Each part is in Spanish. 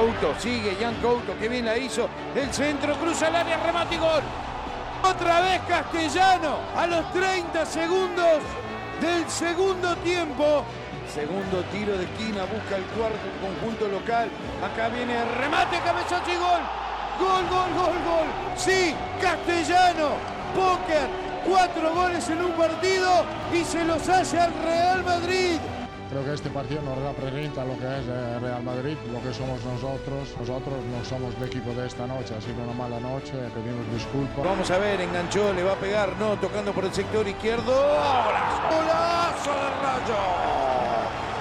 Couto, sigue Jan Couto, que bien la hizo. El centro, cruza el área, remate y gol. Otra vez Castellano a los 30 segundos del segundo tiempo. Segundo tiro de esquina, busca el cuarto conjunto local. Acá viene el remate, cabezazo y gol. Gol, gol, gol, gol. Sí, Castellano. Póker. Cuatro goles en un partido y se los hace al Real Madrid. Creo que este partido nos representa lo que es eh, Real Madrid, lo que somos nosotros. Nosotros no somos el equipo de esta noche, ha sido una mala noche, pedimos disculpas. Vamos a ver, enganchó, le va a pegar, no, tocando por el sector izquierdo. ¡Golazo de Rayo!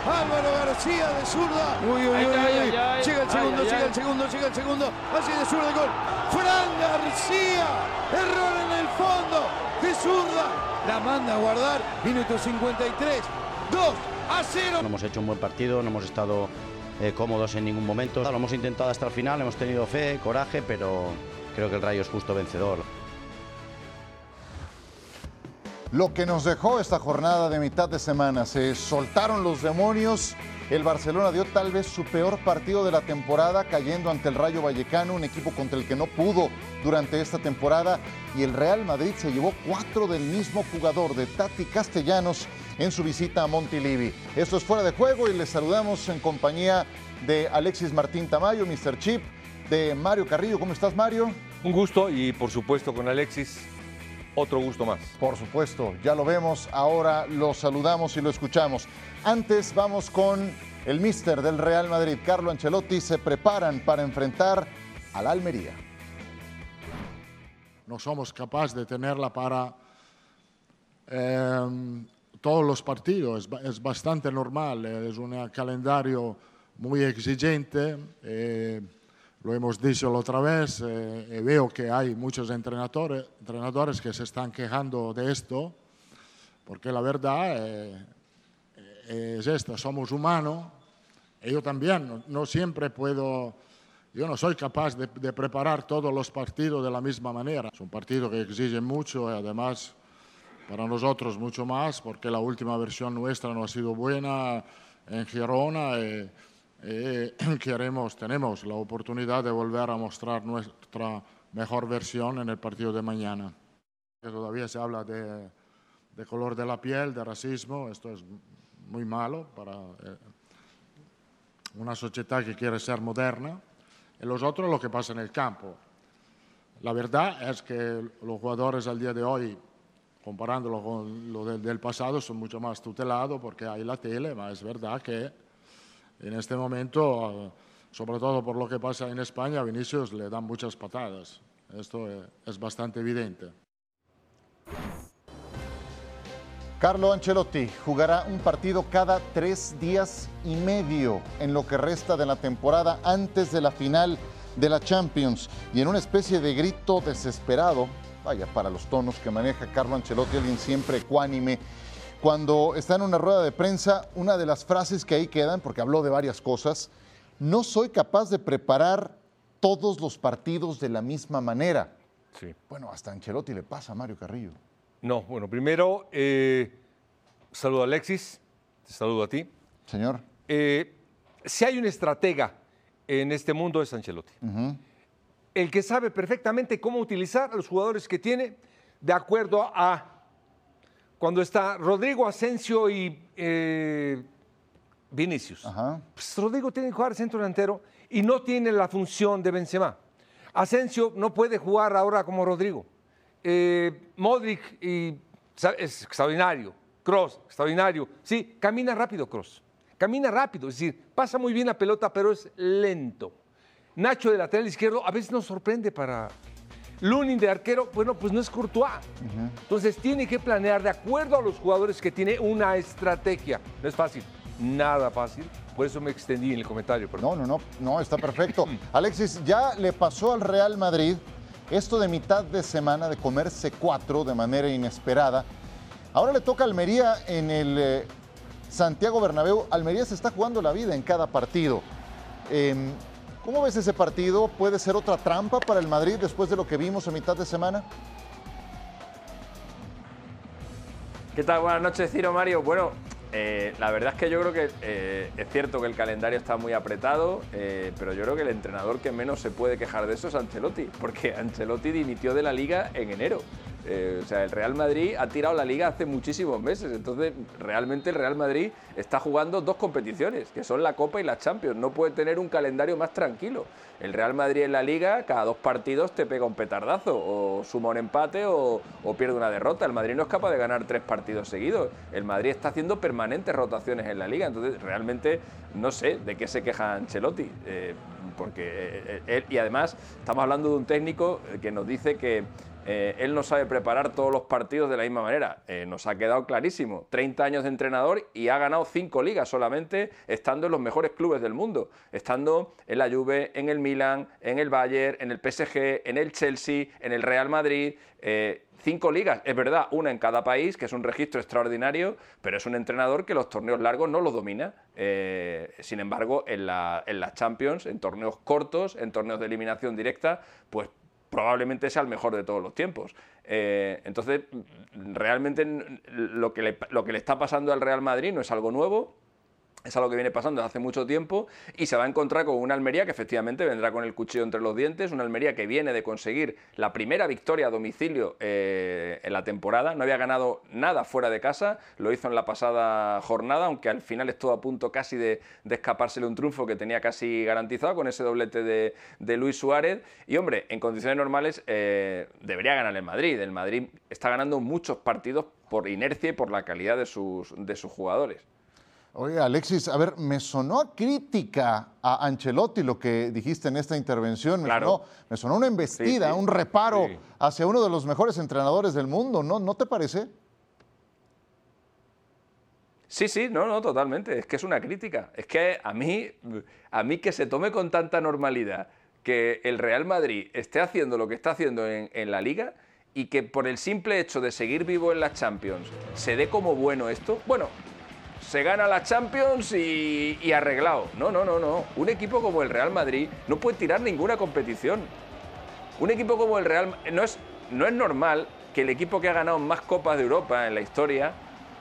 Álvaro García de zurda. Uy, uy, uy, uy. Llega el segundo, llega el segundo, llega el segundo. Así de zurda el gol. Fran García. Error en el fondo. De zurda. La manda a guardar. Minuto 53. 2 a 0. No hemos hecho un buen partido, no hemos estado eh, cómodos en ningún momento. Lo hemos intentado hasta el final, hemos tenido fe, coraje, pero creo que el Rayo es justo vencedor. Lo que nos dejó esta jornada de mitad de semana, se soltaron los demonios. El Barcelona dio tal vez su peor partido de la temporada, cayendo ante el Rayo Vallecano, un equipo contra el que no pudo durante esta temporada. Y el Real Madrid se llevó cuatro del mismo jugador, de Tati Castellanos, en su visita a Montilivi. Esto es fuera de juego y les saludamos en compañía de Alexis Martín Tamayo, Mr. Chip, de Mario Carrillo. ¿Cómo estás, Mario? Un gusto y por supuesto con Alexis otro gusto más. Por supuesto, ya lo vemos, ahora lo saludamos y lo escuchamos. Antes vamos con el mister del Real Madrid, Carlo Ancelotti, se preparan para enfrentar al Almería. No somos capaces de tenerla para eh, todos los partidos, es, bastante normal, es un calendario muy exigente. Eh, lo hemos dicho la otra vez, eh, veo que hay muchos entrenadores, entrenadores que se están quejando de esto, porque la verdad eh, es esta, somos humanos, yo también, no, siempre puedo, yo no soy capaz de, preparar todos los partidos de la misma manera. Es un partido que exige mucho y además para nosotros mucho más, porque la última versión nuestra no ha sido buena en Girona. Eh, eh, queremos, tenemos la oportunidad de volver a mostrar nuestra mejor versión en el partido de mañana. Todavía se habla de, color de la piel, de racismo, esto es muy malo para eh, una sociedad que quiere ser moderna. Y los otros lo que pasa en el campo. La verdad es que los jugadores al día de hoy, comparándolo con lo del, pasado, son mucho más tutelados porque hay la tele, pero es verdad que en este momento, sobre todo por lo que pasa en España, a Vinicius le dan muchas patadas. Esto es bastante evidente. Carlo Ancelotti jugará un partido cada tres días y medio en lo que resta de la temporada antes de la final de la Champions y en una especie de grito desesperado, vaya, para los tonos que maneja Carlo Ancelotti, alguien siempre ecuánime cuando está en una rueda de prensa, una de las frases que ahí quedan, porque habló de varias cosas, no soy capaz de preparar todos los partidos de la misma manera. Sí. Bueno, hasta Ancelotti le pasa a Mario Carrillo. No, bueno, primero, eh, saludo a Alexis, te saludo a ti. Señor. Eh, si hay un estratega en este mundo es Ancelotti. El que sabe perfectamente cómo utilizar a los jugadores que tiene de acuerdo a cuando está Rodrigo Asensio y eh, Vinicius. Pues Rodrigo tiene que jugar centro delantero y no tiene la función de Benzema. Asensio no puede jugar ahora como Rodrigo. Eh, Modric y, es extraordinario. Cross, extraordinario. Sí, camina rápido Cross. Camina rápido, es decir, pasa muy bien la pelota, pero es lento. Nacho de lateral izquierdo a veces nos sorprende para, Lunin de arquero, bueno, pues no es Courtois. Entonces tiene que planear de acuerdo a los jugadores que tiene una estrategia. No es fácil, nada fácil. Por eso me extendí en el comentario. No, no, no, no, está perfecto. Alexis, ya le pasó al Real Madrid esto de mitad de semana de comerse cuatro de manera inesperada. Ahora le toca a Almería en el eh, Santiago Bernabéu. Almería se está jugando la vida en cada partido. Em, ¿Cómo ves ese partido? ¿Puede ser otra trampa para el Madrid después de lo que vimos a mitad de semana? ¿Qué tal? Buenas noches, Ciro Mario. Bueno, eh, la verdad es que yo creo que eh, es cierto que el calendario está muy apretado, eh, pero yo creo que el entrenador que menos se puede quejar de eso es Ancelotti, porque Ancelotti dimitió de la liga en enero. O sea, el Real Madrid ha tirado la liga hace muchísimos meses, entonces realmente el Real Madrid está jugando dos competiciones, que son la Copa y la Champions. No puede tener un calendario más tranquilo. El Real Madrid en la liga, cada dos partidos te pega un petardazo, o suma un empate o, pierde una derrota. El Madrid no es capaz de ganar tres partidos seguidos. El Madrid está haciendo permanentes rotaciones en la liga, entonces realmente no sé de qué se queja Ancelotti. Eh, porque eh, eh, y además estamos hablando de un técnico que nos dice que eh, él no sabe preparar todos los partidos de la misma manera. Eh, nos ha quedado clarísimo. 30 años de entrenador y ha ganado 5 ligas solamente estando en los mejores clubes del mundo. Estando en la Juve, en el Milan, en el Bayern, en el PSG, en el Chelsea, en el Real Madrid. Eh, cinco ligas, es verdad, una en cada país, que es un registro extraordinario, pero es un entrenador que los torneos largos no los domina. sin embargo, en la, en la Champions, en torneos cortos, en torneos de eliminación directa, pues probablemente sea el mejor de todos los tiempos. Eh, entonces, realmente lo que, lo que le está pasando al Real Madrid no es algo nuevo, es algo que viene pasando desde hace mucho tiempo y se va a encontrar con una Almería que efectivamente vendrá con el cuchillo entre los dientes, una Almería que viene de conseguir la primera victoria a domicilio eh, en la temporada, no había ganado nada fuera de casa, lo hizo en la pasada jornada, aunque al final estuvo a punto casi de, escapársele un triunfo que tenía casi garantizado con ese doblete de, Luis Suárez. Y hombre, en condiciones normales eh, debería ganar el Madrid, el Madrid está ganando muchos partidos por inercia y por la calidad de sus, de sus jugadores. Oye, Alexis, a ver, me sonó a crítica a Ancelotti lo que dijiste en esta intervención. Me, sonó, me sonó, una embestida, un reparo hacia uno de los mejores entrenadores del mundo, ¿no? ¿No te parece? Sí, sí, no, no, totalmente. Es que es una crítica. Es que a mí, a mí que se tome con tanta normalidad que el Real Madrid esté haciendo lo que está haciendo en, en la liga y que por el simple hecho de seguir vivo en la Champions se dé como bueno esto. Bueno, se gana la Champions y, arreglado. No, no, no, no. Un equipo como el Real Madrid no puede tirar ninguna competición. Un equipo como el Real no es, no es normal que el equipo que ha ganado más copas de Europa en la historia,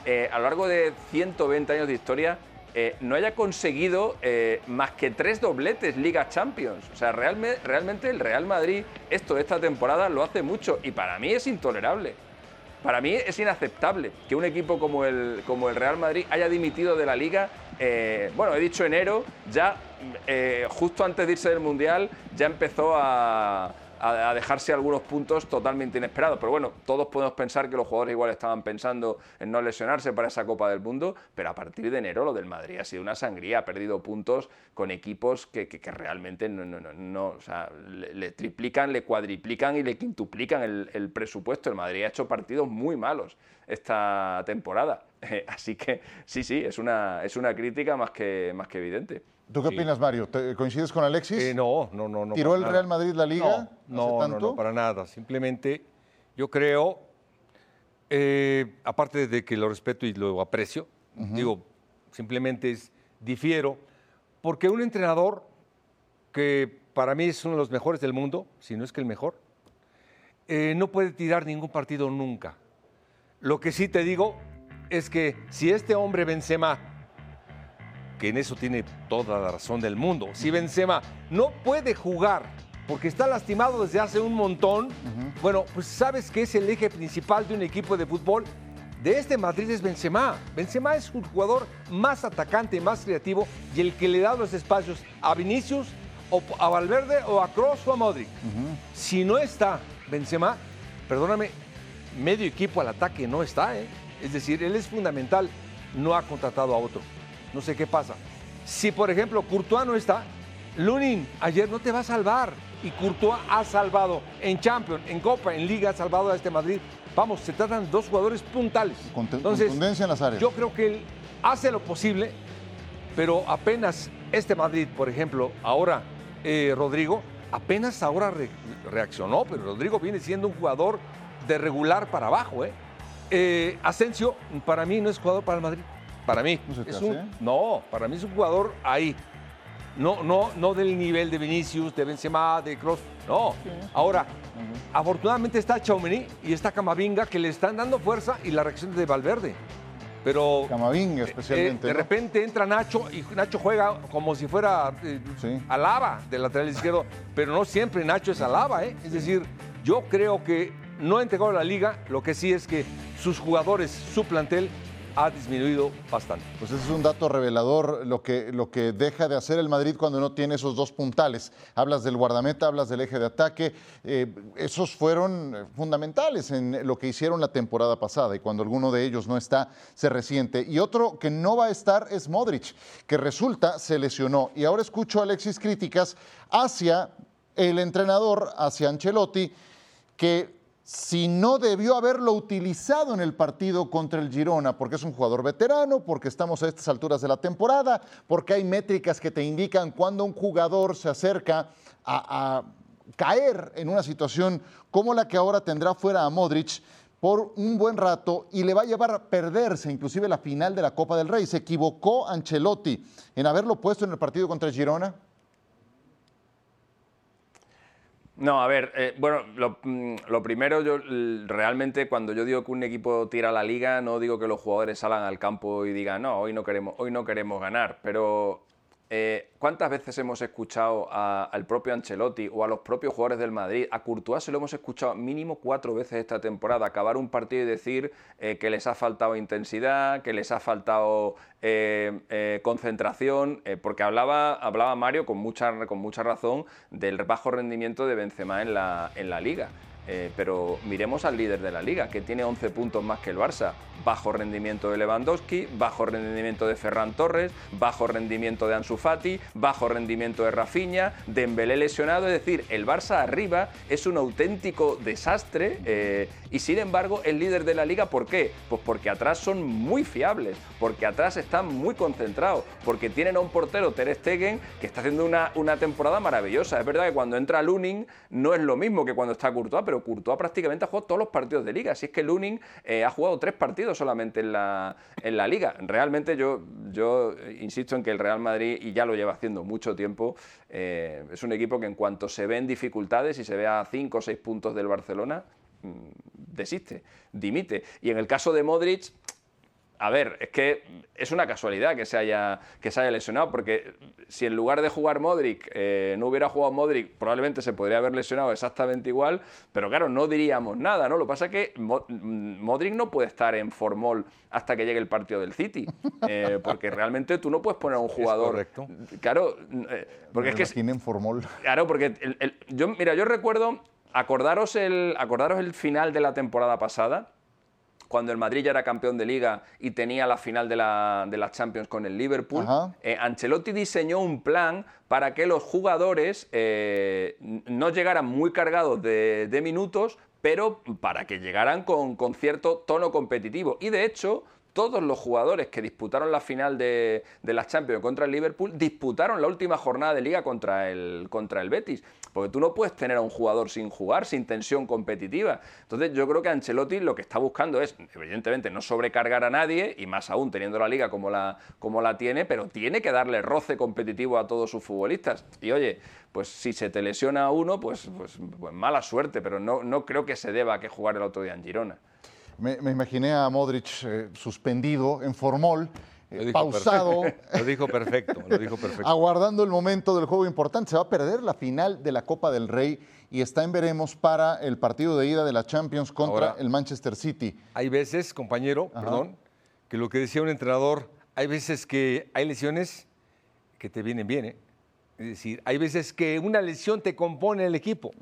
eh, a lo largo de 120 años de historia, eh, no haya conseguido eh, más que tres dobletes Liga Champions. O sea, realmente el Real Madrid esto esta temporada lo hace mucho y para mí es intolerable. Para mí es inaceptable que un equipo como el, como el Real Madrid haya dimitido de la liga. Eh, bueno, he dicho enero, ya eh, justo antes de irse del Mundial, ya empezó a, a, dejarse algunos puntos totalmente inesperados. Pero bueno, todos podemos pensar que los jugadores igual estaban pensando en no lesionarse para esa Copa del Mundo, pero a partir de enero lo del Madrid ha sido una sangría, ha perdido puntos con equipos que, realmente no, no, no, o sea, le, triplican, le cuadriplican y le quintuplican el, presupuesto. El Madrid ha hecho partidos muy malos esta temporada. así que sí, sí, es una, es una crítica más que, más que evidente. ¿Tú qué opinas, Mario? ¿Coincides con Alexis? Eh, no, no, no. ¿Tiró el Real Madrid la liga? No, no, no, para nada. Simplemente yo creo, eh, aparte de que lo respeto y lo aprecio, digo, simplemente es, difiero, porque un entrenador que para mí es uno de los mejores del mundo, si no es que el mejor, eh, no puede tirar ningún partido nunca. Lo que sí te digo es que si este hombre Benzema que en eso tiene toda la razón del mundo. Si Benzema no puede jugar porque está lastimado desde hace un montón, bueno, pues sabes que es el eje principal de un equipo de fútbol. De este Madrid es Benzema. Benzema es un jugador más atacante, más creativo y el que le da los espacios a Vinicius o a Valverde o a Kroos o a Modric. Si no está Benzema, perdóname, medio equipo al ataque no está, ¿eh? Es decir, él es fundamental, no ha contratado a otro. No sé qué pasa. Si, por ejemplo, Courtois no está, Lunin ayer no te va a salvar. Y Courtois ha salvado en Champions, en Copa, en Liga, ha salvado a este Madrid. Vamos, se tratan dos jugadores puntales. Entonces, en las áreas. Yo creo que él hace lo posible, pero apenas este Madrid, por ejemplo, ahora eh, Rodrigo, apenas ahora reaccionó, pero Rodrigo viene siendo un jugador de regular para abajo. ¿eh? Eh, Asensio, para mí, no es jugador para el Madrid. Para mí. ¿No, es un, no, para mí es un jugador ahí. No, no, no del nivel de Vinicius, de Benzema, de Kroos. No. Ahora, afortunadamente está Chaumení y está Camavinga que le están dando fuerza y la reacción de Valverde. Pero Camavinga eh, especialmente. de ¿no? repente entra Nacho y Nacho juega como si fuera eh, Sí. Alaba del lateral izquierdo, pero no siempre Nacho es Alaba, ¿eh? Es decir, yo creo que no ha entregado a la liga, lo que sí es que sus jugadores, su plantel ha disminuido bastante. Pues ese es un dato revelador lo que, lo que deja de hacer el Madrid cuando no tiene esos dos puntales. Hablas del guardameta, hablas del eje de ataque. eh, esos fueron fundamentales en lo que hicieron la temporada pasada y cuando alguno de ellos no está, se resiente. Y otro que no va a estar es Modric, que resulta se lesionó. Y ahora escucho a Alexis críticas hacia el entrenador, hacia Ancelotti, que si no debió haberlo utilizado en el partido contra el Girona, porque es un jugador veterano, porque estamos a estas alturas de la temporada, porque hay métricas que te indican cuando un jugador se acerca a, a caer en una situación como la que ahora tendrá fuera a Modric por un buen rato y le va a llevar a perderse inclusive la final de la Copa del Rey. ¿Se equivocó Ancelotti en haberlo puesto en el partido contra el Girona? No, a ver, eh, bueno, lo, mm, lo primero, yo realmente cuando yo digo que un equipo tira la liga, no digo que los jugadores salgan al campo y digan, no, hoy no queremos, hoy no queremos ganar, pero eh, ¿cuántas veces hemos escuchado al propio Ancelotti o a los propios jugadores del Madrid? A Courtois se lo hemos escuchado mínimo cuatro veces esta temporada, acabar un partido y decir eh, que les ha faltado intensidad, que les ha faltado eh, concentración, porque hablaba, hablaba Mario con mucha, con mucha razón del bajo rendimiento de Benzema en la, en la liga. Eh, pero miremos al líder de la liga, que tiene 11 puntos más que el Barça. Bajo rendimiento de Lewandowski, bajo rendimiento de Ferran Torres, bajo rendimiento de Ansu Fati, bajo rendimiento de Rafinha, Dembélé lesionado. Es decir, el Barça arriba es un auténtico desastre eh, y sin embargo el líder de la liga. ¿Por qué? Pues porque atrás son muy fiables, porque atrás están muy concentrados, porque tienen a un portero, Ter Stegen, que está haciendo una, una temporada maravillosa. Es verdad que cuando entra Lunin no es lo mismo que cuando está Courtois, pero Courtois prácticamente ha jugado todos los partidos de liga. Así es que Lunin eh, ha jugado tres partidos solamente en la, en la liga. Realmente yo, yo insisto en que el Real Madrid, y ya lo lleva haciendo mucho tiempo, eh, es un equipo que en cuanto se ven dificultades y se ve a cinco o seis puntos del Barcelona, mm, desiste, dimite. Y en el caso de Modric, a ver, es que es una casualidad que se haya, que se haya lesionado, porque si en lugar de jugar Modric eh, no hubiera jugado Modric, probablemente se podría haber lesionado exactamente igual, pero claro, no diríamos nada, ¿no? Lo que pasa es que mm, Modric no puede estar en formol hasta que llegue el partido del City, eh, porque realmente tú no puedes poner a un jugador... correcto. Claro, eh, porque Me es que... imaginen Formol. Claro, porque el- el- yo, mira, yo recuerdo, acordaros el, acordaros el final de la temporada pasada, cuando el Madrid ya era campeón de liga y tenía la final de la, de la Champions con el Liverpool, eh, Ancelotti diseñó un plan para que los jugadores eh, no llegaran muy cargados de, de minutos, pero para que llegaran con, con cierto tono competitivo. Y de hecho, todos los jugadores que disputaron la final de, de la Champions contra el Liverpool disputaron la última jornada de liga contra el, Betis. Porque tú no puedes tener a un jugador sin jugar, sin tensión competitiva. Entonces yo creo que Ancelotti lo que está buscando es, evidentemente, no sobrecargar a nadie, y más aún teniendo la liga como la, como la tiene, pero tiene que darle roce competitivo a todos sus futbolistas. Y oye, pues si se te lesiona a uno, pues, pues, pues mala suerte, pero no, no creo que se deba a que jugar el otro día en Girona. Me, me imaginé a Modric eh, suspendido en Formol, eh, pausado, perfecto. Lo dijo perfecto, lo dijo perfecto. aguardando el momento del juego importante. Se va a perder la final de la Copa del Rey y está en veremos para el partido de ida de la Champions contra Ahora- el Manchester City. Hay veces, compañero, perdón, que lo que decía un entrenador, hay veces que hay lesiones que te vienen bien, ¿eh? Es decir, hay veces que una lesión te compone el equipo.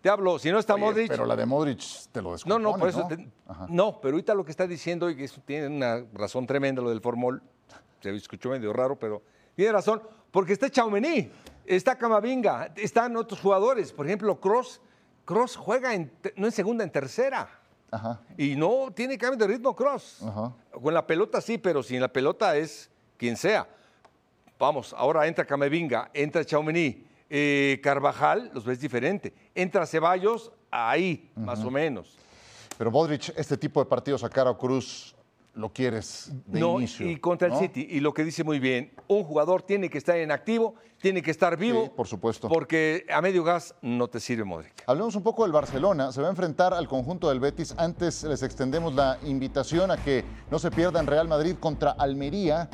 Te hablo, si no está Oye, Modric. Pero la de Modric te lo No, descompone, no, por eso. ¿no? te- no, pero ahorita lo que está diciendo, y que eso tiene una razón tremenda, lo del formol, se escuchó medio raro, pero tiene razón, porque está Chaumení, está Camavinga, están otros jugadores, por ejemplo, Cross. Cross juega en no en segunda, en tercera. Ajá. Y no tiene cambio de ritmo Cross. Ajá. Con la pelota sí, pero sin la pelota es quien sea. Vamos, ahora entra Camevinga, entra Chaumení, eh, Carvajal, los ves diferente. Entra Ceballos, ahí, más o menos. Pero Modric, este tipo de partidos a cara o cruz, lo quieres de no, inicio. y contra ¿no? el City. Y lo que dice muy bien, un jugador tiene que estar en activo, tiene que estar vivo. Sí, por supuesto. Porque a medio gas no te sirve Modric. Hablemos un poco del Barcelona. Se va a enfrentar al conjunto del Betis. Antes les extendemos la invitación a que no se pierdan Real Madrid contra Almería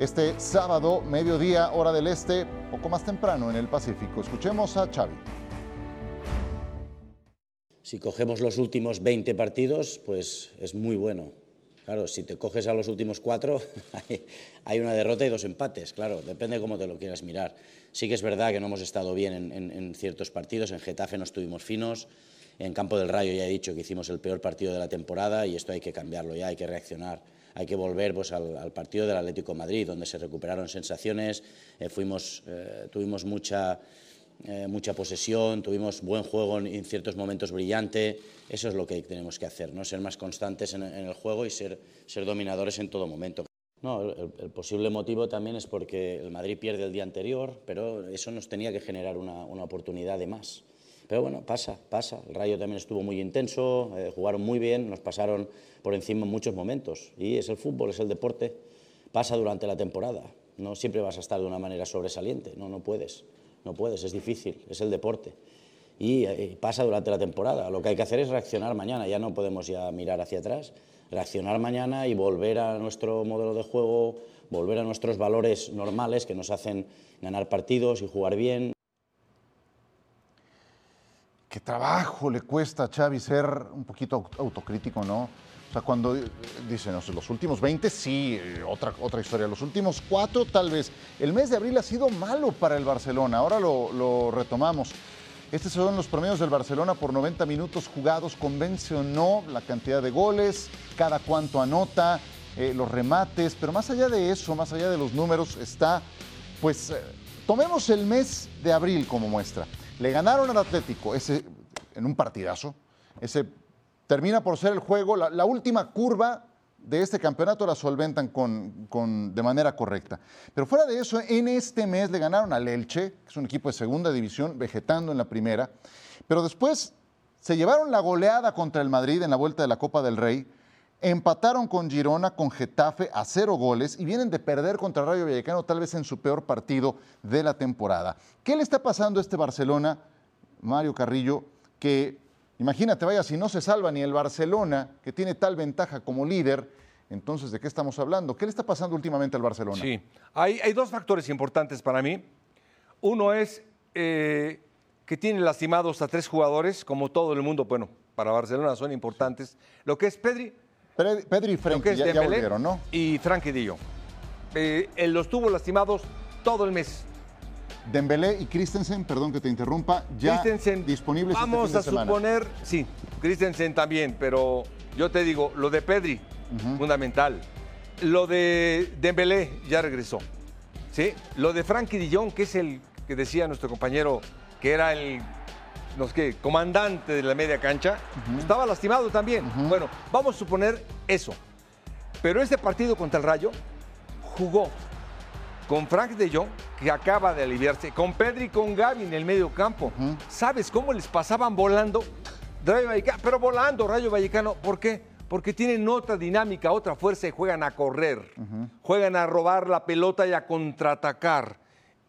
este sábado, mediodía, hora del este, poco más temprano en el Pacífico. Escuchemos a Xavi. Si cogemos los últimos 20 partidos, pues es muy bueno. Claro, si te coges a los últimos cuatro, hay- una derrota y dos empates, claro, depende cómo te lo quieras mirar. Sí que es verdad que no hemos estado bien en, en- en ciertos partidos, en Getafe no estuvimos finos, en Campo del Rayo ya he dicho que hicimos el peor partido de la temporada y esto hay que cambiarlo ya, hay que reaccionar. Hay que volver pues, al, partido del Atlético Madrid, donde se recuperaron sensaciones, eh, fuimos, eh, tuvimos mucha, eh, mucha posesión, tuvimos buen juego en, en ciertos momentos brillante. Eso es lo que tenemos que hacer, ¿no? ser más constantes en, en el juego y ser, ser dominadores en todo momento. No, el, el posible motivo también es porque el Madrid pierde el día anterior, pero eso nos tenía que generar una, una oportunidad de más. Pero bueno, pasa, pasa. El Rayo también estuvo muy intenso, eh, jugaron muy bien, nos pasaron por encima en muchos momentos. Y es el fútbol, es el deporte. Pasa durante la temporada. No siempre vas a estar de una manera sobresaliente. No, no puedes. No puedes, es difícil, es el deporte. Y eh, pasa durante la temporada. Lo que hay que hacer es reaccionar mañana. Ya no podemos ya mirar hacia atrás. Reaccionar mañana y volver a nuestro modelo de juego, volver a nuestros valores normales que nos hacen ganar partidos y jugar bien. Qué trabajo le cuesta a Xavi ser un poquito aut- autocrítico, ¿no? O sea, cuando eh, dice, no sé, los últimos 20 sí, eh, otra, otra historia. Los últimos cuatro tal vez. El mes de abril ha sido malo para el Barcelona. Ahora lo, lo retomamos. Estos son los promedios del Barcelona por 90 minutos jugados. ¿Convence o no la cantidad de goles? ¿Cada cuánto anota? eh, los remates. Pero más allá de eso, más allá de los números, está, pues, tomemos el mes de abril como muestra. Le ganaron al Atlético ese, en un partidazo. Ese termina por ser el juego, la, última curva de este campeonato la solventan con, con- de manera correcta. Pero fuera de eso, en este mes le ganaron al Elche, que es un equipo de segunda división, vegetando en la primera. Pero después se llevaron la goleada contra el Madrid en la vuelta de la Copa del Rey. Empataron con Girona, con Getafe a cero goles y vienen de perder contra Rayo Vallecano tal vez en su peor partido de la temporada. ¿Qué le está pasando a este Barcelona, Mario Carrillo, que imagínate, vaya, si no se salva ni el Barcelona, que tiene tal ventaja como líder, entonces ¿de qué estamos hablando? ¿Qué le está pasando últimamente al Barcelona? Sí, hay, hay dos factores importantes para mí. Uno es eh, que tiene lastimados a tres jugadores, como todo el mundo, bueno, para Barcelona son importantes. Lo que es Pedri, Pedri, y es ya, ya Dembélé volvieron, ¿no? y Frankie Jong. Eh, él los tuvo lastimados todo el mes. Dembélé y Christensen, perdón que te interrumpa, ya Christensen, disponibles este Vamos fin de a semana. suponer, sí, Christensen también, pero yo te digo, lo de Pedri, fundamental. Lo de Dembélé ya regresó. ¿sí? Lo de Frankie Jong, que es el que decía nuestro compañero que era el no sé qué, comandante de la media cancha, estaba lastimado también. Bueno, vamos a suponer eso. Pero este partido contra el Rayo jugó con Frank de Jong, que acaba de aliviarse, con Pedri y con Gaby en el medio campo. ¿Sabes cómo les pasaban volando? Rayo Vallecano, pero volando Rayo Vallecano. ¿Por qué? Porque tienen otra dinámica, otra fuerza y juegan a correr. Juegan a robar la pelota y a contraatacar.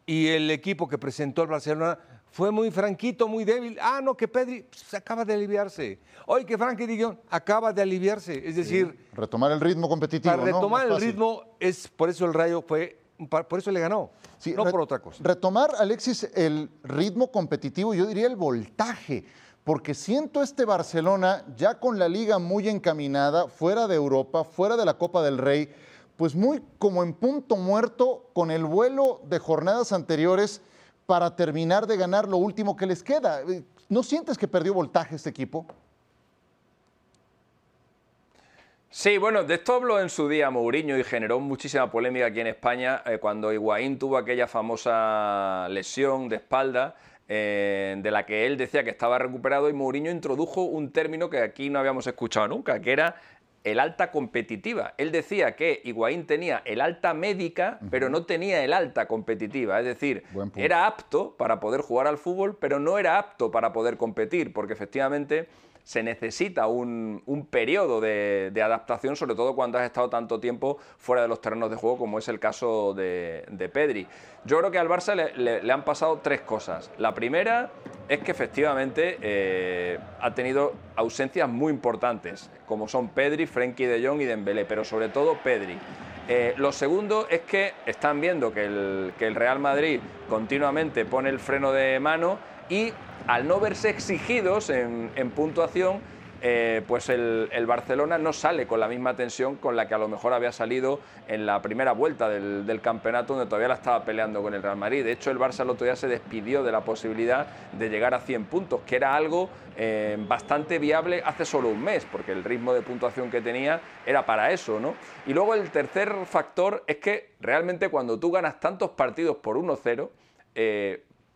Y el equipo que presentó el Barcelona fue muy franquito, muy débil. Ah, no, que Pedri pues, acaba de aliviarse. Hoy que Frankie Jong acaba de aliviarse. Es decir, Retomar el ritmo competitivo. para retomar el ritmo, es por eso el Rayo fue, por eso le ganó, Sí, no por otra cosa. Retomar, Alexis, el ritmo competitivo, yo diría el voltaje, porque siento este Barcelona ya con la liga muy encaminada, fuera de Europa, fuera de la Copa del Rey, pues muy como en punto muerto con el vuelo de jornadas anteriores para terminar de ganar lo último que les queda. ¿No sientes que perdió voltaje este equipo? Sí, bueno, de esto habló en su día Mourinho y generó muchísima polémica aquí en España eh, cuando Higuaín tuvo aquella famosa lesión de espalda eh, de la que él decía que estaba recuperado y Mourinho introdujo un término que aquí no habíamos escuchado nunca, que era el alta competitiva. Él decía que Higuaín tenía el alta médica, pero no tenía el alta competitiva. Es decir, era apto para poder jugar al fútbol, pero no era apto para poder competir, porque efectivamente se necesita un, periodo de, adaptación, sobre todo cuando has estado tanto tiempo fuera de los terrenos de juego, como es el caso de, Pedri. Yo creo que al Barça le, han pasado tres cosas. La primera es que efectivamente eh, ha tenido ausencias muy importantes, como son Pedri, Frenkie de Jong y Dembélé, pero sobre todo Pedri. Eh, lo segundo es que están viendo que el, que el Real Madrid continuamente pone el freno de mano y al no verse exigidos en, puntuación, eh, pues el, Barcelona no sale con la misma tensión con la que a lo mejor había salido en la primera vuelta del, campeonato, donde todavía la estaba peleando con el Real Madrid. De hecho, el Barça el otro día se despidió de la posibilidad de llegar a 100 puntos, que era algo eh, bastante viable hace solo un mes, porque el ritmo de puntuación que tenía era para eso. ¿no? Y luego el tercer factor es que realmente cuando tú ganas tantos partidos por 1-0,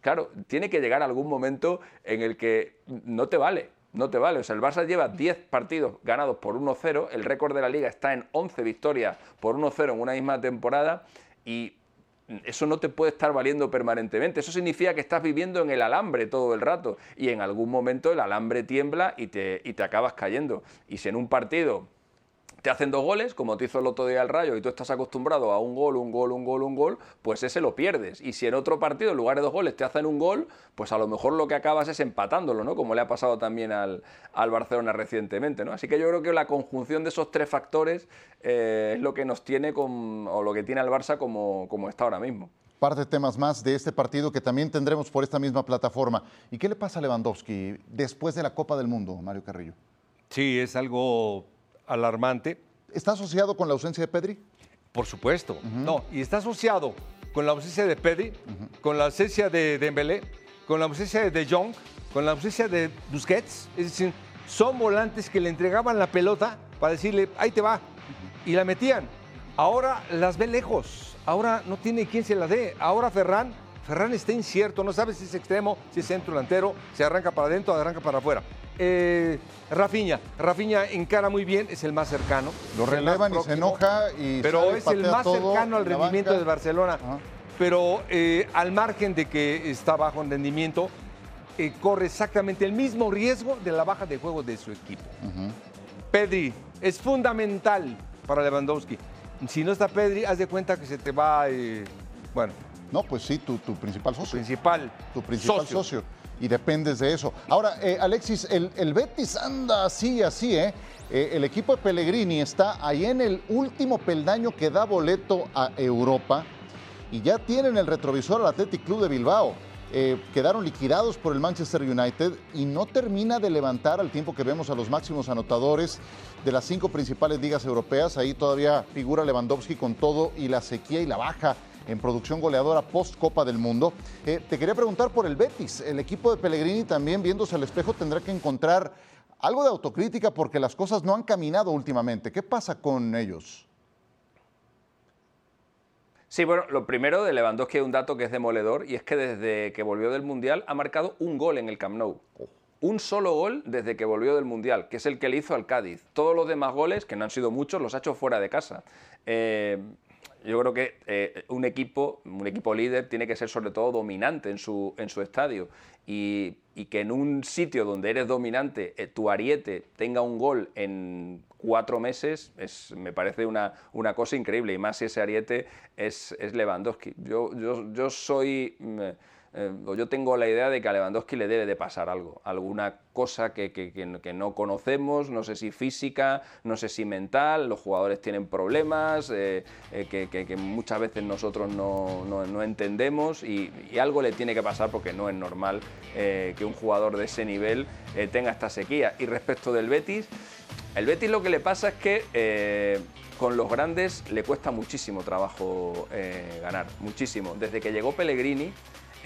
claro, tiene que llegar algún momento en el que no te vale. No te vale. O sea, el Barça lleva 10 partidos ganados por 1-0. El récord de la liga está en 11 victorias por 1-0 en una misma temporada. Y eso no te puede estar valiendo permanentemente. Eso significa que estás viviendo en el alambre todo el rato. Y en algún momento el alambre tiembla y te, y te acabas cayendo. Y si en un partido te hacen dos goles, como te hizo el otro día el Rayo, y tú estás acostumbrado a un gol, un gol, un gol, un gol, pues ese lo pierdes. Y si en otro partido, en lugar de dos goles, te hacen un gol, pues a lo mejor lo que acabas es empatándolo, ¿no? Como le ha pasado también al, Barcelona recientemente, ¿no? Así que yo creo que la conjunción de esos tres factores eh, es lo que nos tiene con, o lo que tiene al Barça como, como está ahora mismo par de temas más de este partido que también tendremos por esta misma plataforma. ¿Y qué le pasa a Lewandowski después de la Copa del Mundo, Mario Carrillo? Sí, es algo alarmante. ¿Está asociado con la ausencia de Pedri? Por supuesto. No, y está asociado con la ausencia de Pedri, con la ausencia de Dembélé, con la ausencia de De Jong, con la ausencia de Busquets. Es decir, son volantes que le entregaban la pelota para decirle, ahí te va, y la metían. Ahora las ve lejos, ahora no tiene quien se la dé. Ahora Ferran, Ferran está incierto, no sabe si es extremo, si es centro delantero, si arranca para adentro, arranca para afuera. Eh, Rafiña, Rafiña encara muy bien, es el más cercano. Lo relevan y se enoja y Pero es el más cercano al rendimiento del Barcelona. Pero eh, al margen de que está bajo en rendimiento, eh, corre exactamente el mismo riesgo de la baja de juego de su equipo. Pedri es fundamental para Lewandowski. Si no está Pedri, haz de cuenta que se te va, bueno. No, pues sí, tu, principal socio. Tu principal, tu principal socio y dependes de eso. Ahora, eh, Alexis, el, Betis anda así, así, ¿eh? ¿eh? El equipo de Pellegrini está ahí en el último peldaño que da boleto a Europa y ya tienen el retrovisor al Athletic Club de Bilbao. Eh, quedaron liquidados por el Manchester United y no termina de levantar al tiempo que vemos a los máximos anotadores de las cinco principales ligas europeas. Ahí todavía figura Lewandowski con todo y la sequía y la baja en producción goleadora post Copa del Mundo. Eh, te quería preguntar por el Betis. El equipo de Pellegrini también viéndose al espejo tendrá que encontrar algo de autocrítica porque las cosas no han caminado últimamente. ¿Qué pasa con ellos? Sí, bueno, lo primero de Lewandowski es un dato que es demoledor y es que desde que volvió del Mundial ha marcado un gol en el Camp Nou. Un solo gol desde que volvió del Mundial, que es el que le hizo al Cádiz. Todos los demás goles, que no han sido muchos, los ha hecho fuera de casa. Eh, yo creo que eh, un equipo, un equipo líder, tiene que ser sobre todo dominante en su, en su estadio. Y, que en un sitio donde eres dominante, eh, tu ariete tenga un gol en cuatro meses, es, me parece una, una cosa increíble. Y más si ese ariete es, es Lewandowski. Yo, yo, yo soy. Mm, eh, yo tengo la idea de que a Lewandowski le debe de pasar algo, alguna cosa que, no conocemos, no sé si física, no sé si mental, los jugadores tienen problemas eh, eh, que, muchas veces nosotros no, entendemos y, algo le tiene que pasar porque no es normal que un jugador de ese nivel tenga esta sequía. Y respecto del Betis, el Betis lo que le pasa es que con los grandes le cuesta muchísimo trabajo ganar, muchísimo. Desde que llegó Pellegrini,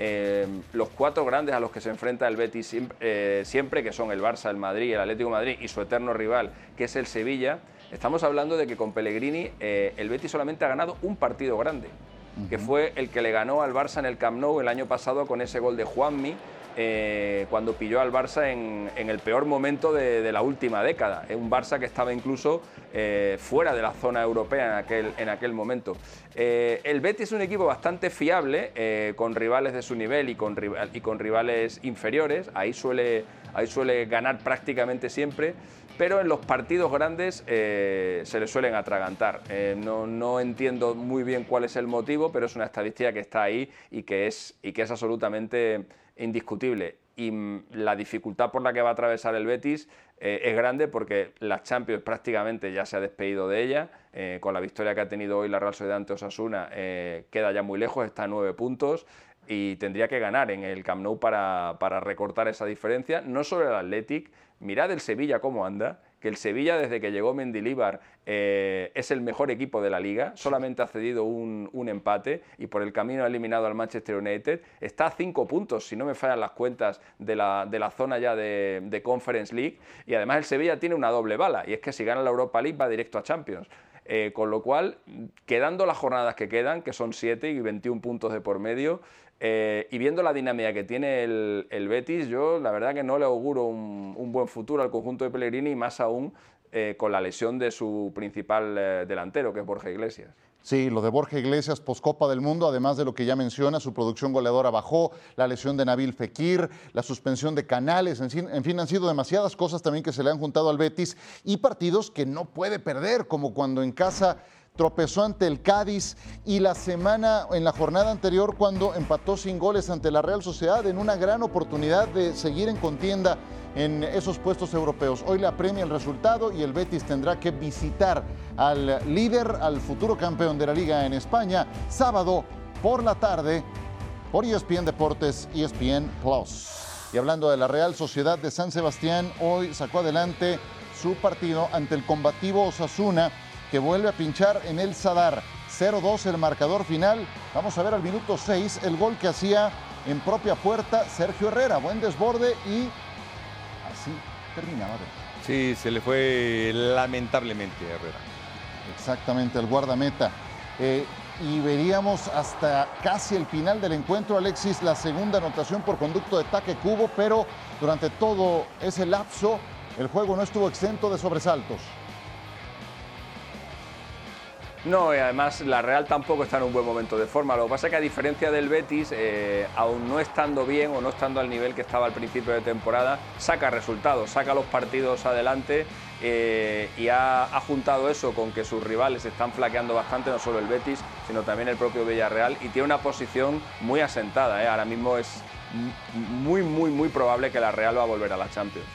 eh, los cuatro grandes a los que se enfrenta el Betis eh, siempre, que son el Barça, el Madrid, el Atlético de Madrid y su eterno rival, que es el Sevilla, estamos hablando de que con Pellegrini eh, el Betis solamente ha ganado un partido grande, que fue el que le ganó al Barça en el Camp Nou el año pasado con ese gol de Juanmi eh, cuando pilló al Barça en, el peor momento de, la última década. Un Barça que estaba incluso eh, fuera de la zona europea en aquel, en aquel momento. Eh, el Betis es un equipo bastante fiable, con rivales de su nivel y con, y con rivales inferiores. Ahí suele, ahí suele ganar prácticamente siempre pero en los partidos grandes se le suelen atragantar. no, no, entiendo muy bien cuál es el motivo, pero es una estadística que está ahí y que es, y que es absolutamente indiscutible. Y mm, la dificultad por la que va a atravesar el Betis eh, es grande porque la Champions prácticamente ya se ha despedido de ella. Eh, con la victoria que ha tenido hoy la Real Sociedad ante Osasuna, eh, queda ya muy lejos, está a nueve puntos y tendría que ganar en el Camp Nou para, para recortar esa diferencia. No solo el Athletic, mirad el Sevilla cómo anda que el Sevilla desde que llegó Mendilíbar eh, es el mejor equipo de la liga, solamente ha cedido un, empate y por el camino ha eliminado al Manchester United, está a cinco puntos, si no me fallan las cuentas, de la, zona ya de, Conference League y además el Sevilla tiene una doble bala y es que si gana la Europa League va directo a Champions. Eh, con lo cual, quedando las jornadas que quedan, que son siete y 21 puntos de por medio, eh, y viendo la dinámica que tiene el, Betis, yo la verdad que no le auguro un, buen futuro al conjunto de Pellegrini, y más aún eh, con la lesión de su principal eh, delantero, que es Borja Iglesias. Sí, lo de Borja Iglesias, poscopa del mundo, además de lo que ya menciona, su producción goleadora bajó, la lesión de Nabil Fekir, la suspensión de Canales, en en fin, han sido demasiadas cosas también que se le han juntado al Betis y partidos que no puede perder, como cuando en casa tropezó ante el Cádiz y la semana, en la jornada anterior, cuando empató sin goles ante la Real Sociedad en una gran oportunidad de seguir en contienda en esos puestos europeos. Hoy le apremia el resultado y el Betis tendrá que visitar al líder, al futuro campeón de la liga en España, sábado por la tarde por ESPN Deportes, ESPN Plus. Y hablando de la Real Sociedad de San Sebastián, hoy sacó adelante su partido ante el combativo Osasuna que vuelve a pinchar en el Sadar. 0-2 el marcador final. Vamos a ver al minuto 6 el gol que hacía en propia puerta Sergio Herrera. Buen desborde y así terminaba. Sí, se le fue lamentablemente a Herrera. Exactamente, el guardameta. Eh, y veríamos hasta casi el final del encuentro, Alexis, la segunda anotación por conducto de ataque cubo, pero durante todo ese lapso el juego no estuvo exento de sobresaltos. No, y además la Real tampoco está en un buen momento de forma. Lo que pasa es que a diferencia del Betis, eh, aún no estando bien o no estando al nivel que estaba al principio de temporada, saca resultados, saca los partidos adelante eh, y ha, juntado eso con que sus rivales están flaqueando bastante, no solo el Betis, sino también el propio Villarreal, y tiene una posición muy asentada. ¿eh? Ahora mismo es muy, muy, muy probable que la Real va a volver a la Champions.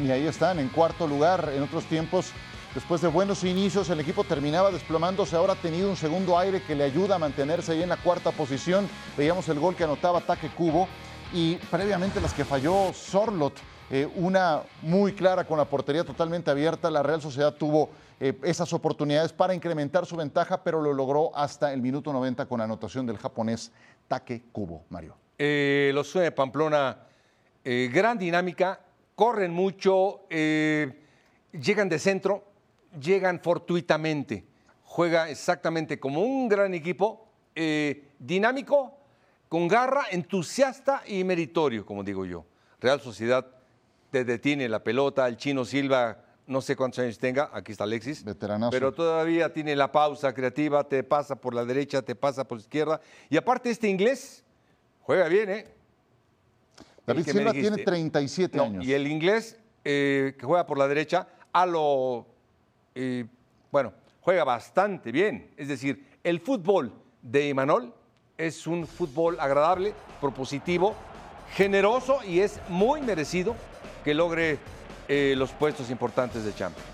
Y ahí están, en cuarto lugar, en otros tiempos Después de buenos inicios, el equipo terminaba desplomándose. Ahora ha tenido un segundo aire que le ayuda a mantenerse ahí en la cuarta posición. Veíamos el gol que anotaba Ataque Cubo y previamente las que falló Sorlot. Eh, una muy clara con la portería totalmente abierta. La Real Sociedad tuvo eh, esas oportunidades para incrementar su ventaja, pero lo logró hasta el minuto 90 con anotación del japonés Take Kubo. Mario. Eh, los de Pamplona, gran dinámica, corren mucho, llegan de centro, llegan fortuitamente. Juega exactamente como un gran equipo, eh, dinámico, con garra, entusiasta y meritorio, como digo yo. Real Sociedad te detiene la pelota, el chino Silva, no sé cuántos años tenga, aquí está Alexis, pero todavía tiene la pausa creativa, te pasa por la derecha, te pasa por la izquierda. Y aparte este inglés juega bien, ¿eh? David Silva tiene 37 años. Y el inglés eh, que juega por la derecha, a lo y bueno, juega bastante bien. Es decir, el fútbol de Imanol es un fútbol agradable, propositivo, generoso y es muy merecido que logre eh, los puestos importantes de Champions.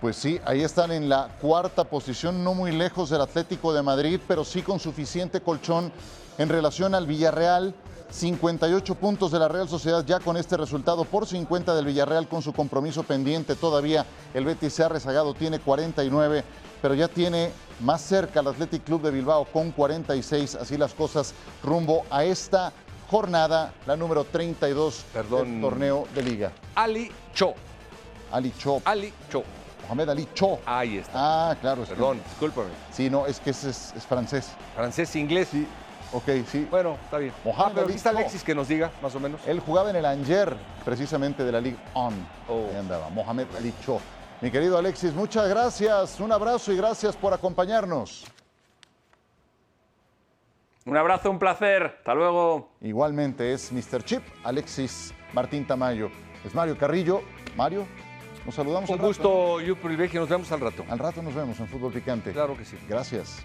Pues sí, ahí están en la cuarta posición, no muy lejos del Atlético de Madrid, pero sí con suficiente colchón en relación al Villarreal 58 puntos de la Real Sociedad ya con este resultado por 50 del Villarreal con su compromiso pendiente. Todavía el Betis se ha rezagado, tiene 49, pero ya tiene más cerca el Athletic Club de Bilbao con 46. Así las cosas rumbo a esta jornada, la número 32 del torneo de liga. Ali Cho. Ali Cho. Ali Cho. Mohamed Ali Cho. Ahí está. Ah, claro. Perdón, discúlpame. Sí, no, es que es, es, francés. Francés, inglés. Sí. Ok, sí. Bueno, está bien. Mohamed Ah, pero está. Alexis que nos diga, más o menos. Él jugaba en el Anger, precisamente de la Ligue On. Oh. Ahí andaba, Mohamed Ali Cho. Mi querido Alexis, muchas gracias. Un abrazo y gracias por acompañarnos. Un abrazo, un placer. Hasta luego. Igualmente es Mr. Chip, Alexis Martín Tamayo. Es Mario Carrillo. Mario, nos saludamos Un al rato. gusto y un privilegio. Nos vemos al rato. Al rato nos vemos en Fútbol Picante. Claro que sí. Gracias.